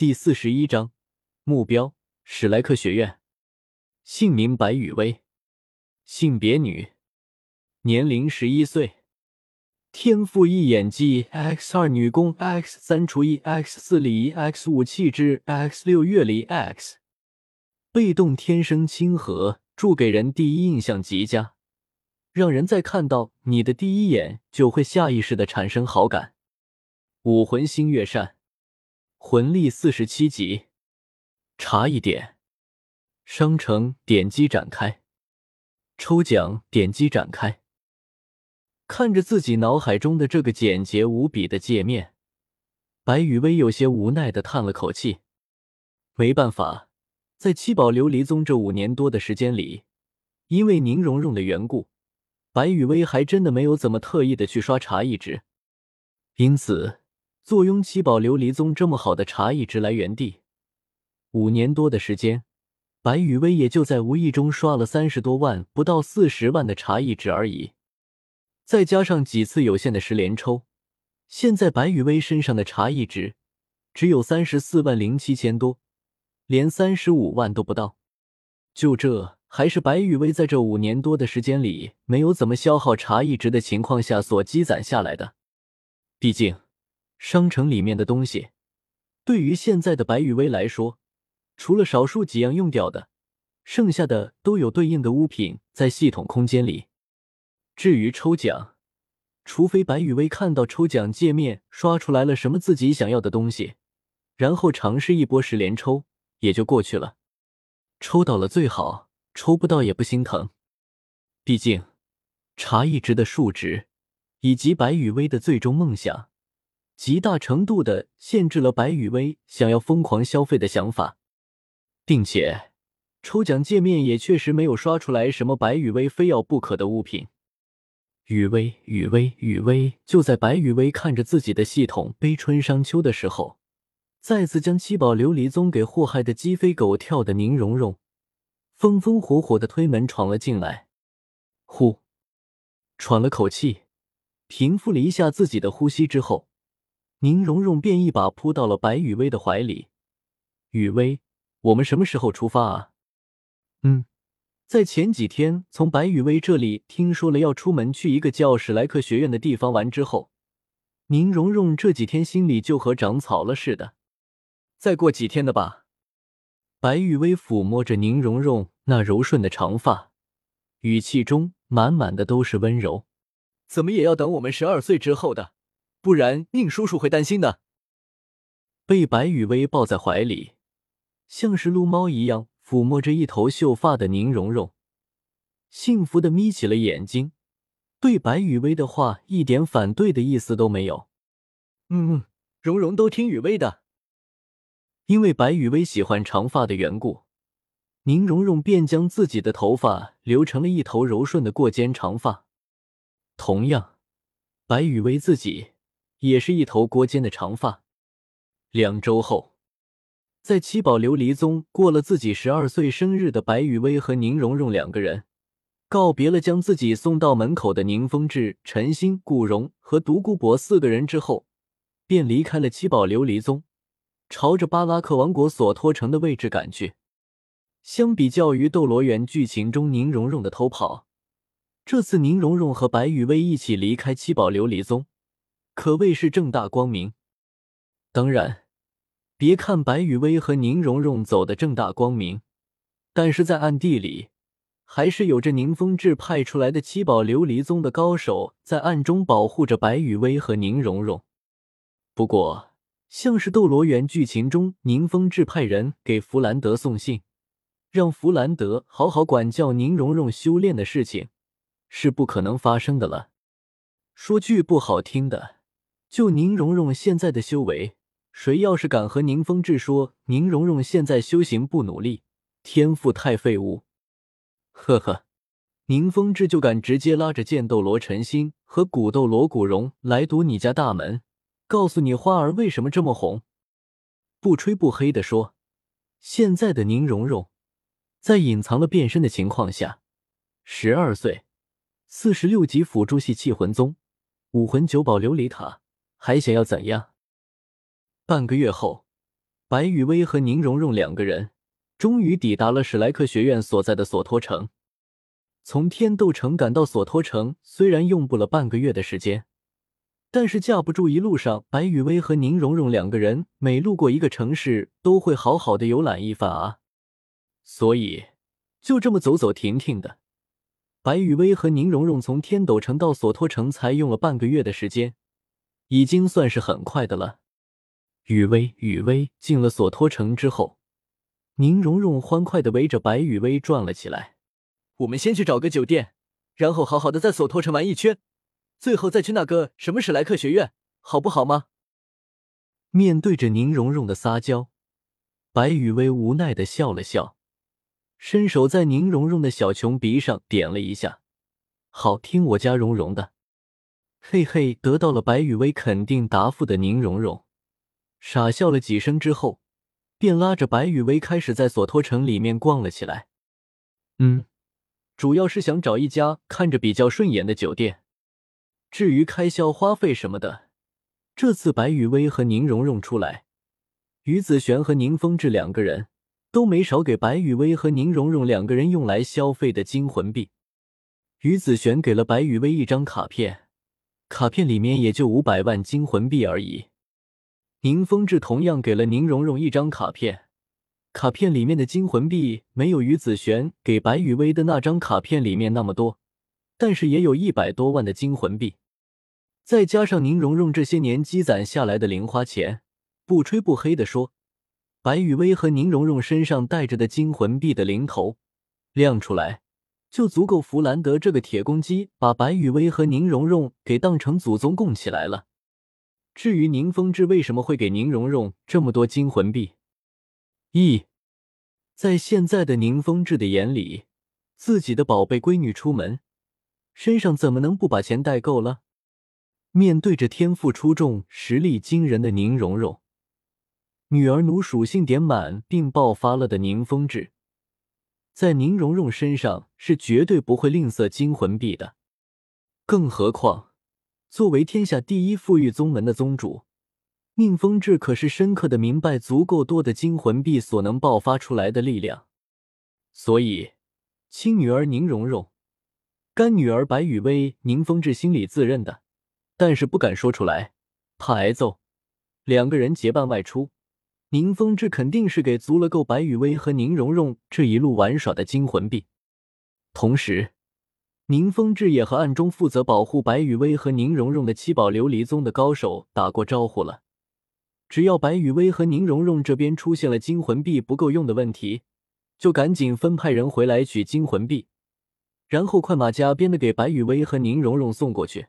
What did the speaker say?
第四十一章目标：史莱克学院。姓名：白雨薇，性别：女，年龄：十一岁。天赋一演技，X 二女工，X 三厨艺，X 四礼仪，X 五气质，X 六乐理，X 被动天生亲和，助给人第一印象极佳，让人在看到你的第一眼就会下意识的产生好感。武魂星月扇，魂力四十七级。茶一点，商城点击展开，抽奖点击展开。看着自己脑海中的这个简洁无比的界面，白雨薇有些无奈的叹了口气。没办法，在七宝琉璃宗这五年多的时间里，因为宁荣荣的缘故，白雨薇还真的没有怎么特意的去刷茶艺值。因此，坐拥七宝琉璃宗这么好的茶艺值来源地，五年多的时间，白雨薇也就在无意中刷了三十多万，不到四十万的茶艺值而已。再加上几次有限的十连抽，现在白雨薇身上的茶艺值只有三十四万零七千多，连三十五万都不到。就这，还是白雨薇在这五年多的时间里没有怎么消耗茶艺值的情况下所积攒下来的。毕竟，商城里面的东西，对于现在的白雨薇来说，除了少数几样用掉的，剩下的都有对应的物品在系统空间里。至于抽奖，除非白雨薇看到抽奖界面刷出来了什么自己想要的东西，然后尝试一波十连抽，也就过去了。抽到了最好，抽不到也不心疼。毕竟，茶一直的数值以及白雨薇的最终梦想，极大程度的限制了白雨薇想要疯狂消费的想法，并且抽奖界面也确实没有刷出来什么白雨薇非要不可的物品。雨薇，雨薇，雨薇！就在白雨薇看着自己的系统悲春伤秋的时候，再次将七宝琉璃宗给祸害的鸡飞狗跳的宁荣荣，风风火火的推门闯了进来。呼，喘了口气，平复了一下自己的呼吸之后，宁荣荣便一把扑到了白雨薇的怀里。雨薇，我们什么时候出发啊？嗯。在前几天从白雨薇这里听说了要出门去一个叫史莱克学院的地方玩之后，宁荣荣这几天心里就和长草了似的。再过几天的吧。白雨薇抚摸着宁荣荣那柔顺的长发，语气中满满的都是温柔。怎么也要等我们十二岁之后的，不然宁叔叔会担心的。被白雨薇抱在怀里，像是撸猫一样。抚摸着一头秀发的宁荣荣，幸福的眯起了眼睛，对白雨薇的话一点反对的意思都没有。嗯嗯，荣荣都听雨薇的。因为白雨薇喜欢长发的缘故，宁荣荣便将自己的头发留成了一头柔顺的过肩长发。同样，白雨薇自己也是一头锅尖的长发。两周后。在七宝琉璃宗过了自己十二岁生日的白雨薇和宁荣荣两个人，告别了将自己送到门口的宁风致、陈星、顾荣和独孤博四个人之后，便离开了七宝琉璃宗，朝着巴拉克王国所托城的位置赶去。相比较于斗罗园剧情中宁荣荣的偷跑，这次宁荣荣和白雨薇一起离开七宝琉璃宗，可谓是正大光明。当然。别看白雨薇和宁荣荣走的正大光明，但是在暗地里，还是有着宁风致派出来的七宝琉璃宗的高手在暗中保护着白雨薇和宁荣荣。不过，像是斗罗园剧情中宁风致派人给弗兰德送信，让弗兰德好好管教宁荣荣修炼的事情，是不可能发生的了。说句不好听的，就宁荣荣现在的修为。谁要是敢和宁风致说宁荣荣现在修行不努力，天赋太废物，呵呵，宁风致就敢直接拉着剑斗罗陈心和古斗罗古荣来堵你家大门，告诉你花儿为什么这么红。不吹不黑的说，现在的宁荣荣在隐藏了变身的情况下，十二岁，四十六级辅助系器魂宗，武魂九宝琉璃塔，还想要怎样？半个月后，白雨薇和宁荣荣两个人终于抵达了史莱克学院所在的索托城。从天斗城赶到索托城，虽然用不了半个月的时间，但是架不住一路上白雨薇和宁荣荣两个人每路过一个城市，都会好好的游览一番啊。所以就这么走走停停的，白雨薇和宁荣荣从天斗城到索托城才用了半个月的时间，已经算是很快的了。雨薇，雨薇进了索托城之后，宁荣荣欢快的围着白雨薇转了起来。我们先去找个酒店，然后好好的在索托城玩一圈，最后再去那个什么史莱克学院，好不好吗？面对着宁荣荣的撒娇，白雨薇无奈的笑了笑，伸手在宁荣荣的小琼鼻上点了一下，好听我家荣荣的，嘿嘿，得到了白雨薇肯定答复的宁荣荣，傻笑了几声之后，便拉着白雨薇开始在索托城里面逛了起来。嗯。主要是想找一家看着比较顺眼的酒店。至于开销花费什么的，这次白雨薇和宁荣荣出来，于子璇和宁风致两个人都没少给白雨薇和宁荣荣两个人用来消费的金魂币。于子璇给了白雨薇一张卡片，卡片里面也就五百万金魂币而已。宁风致同样给了宁荣荣一张卡片。卡片里面的金魂币没有于子璇给白雨薇的那张卡片里面那么多，但是也有一百多万的金魂币，再加上宁荣荣这些年积攒下来的零花钱，不吹不黑的说，白雨薇和宁荣荣身上带着的金魂币的零头亮出来，就足够弗兰德这个铁公鸡把白雨薇和宁荣荣给当成祖宗供起来了。至于宁风致为什么会给宁荣荣这么多金魂币？一，在现在的宁风致的眼里，自己的宝贝闺女出门，身上怎么能不把钱带够了？面对着天赋出众、实力惊人的宁荣荣，女儿奴属性点满并爆发了的宁风致，在宁荣荣身上是绝对不会吝啬金魂币的。更何况，作为天下第一富裕宗门的宗主。宁风致可是深刻的明白足够多的金魂币所能爆发出来的力量，所以亲女儿宁荣荣、干女儿白雨薇，宁风致心里自认的，但是不敢说出来，怕挨揍。两个人结伴外出，宁风致肯定是给足了够白雨薇和宁荣荣这一路玩耍的金魂币，同时，宁风致也和暗中负责保护白雨薇和宁荣荣的七宝琉璃宗的高手打过招呼了。只要白雨薇和宁荣荣这边出现了金魂币不够用的问题，就赶紧分派人回来取金魂币，然后快马加鞭的给白雨薇和宁荣荣送过去。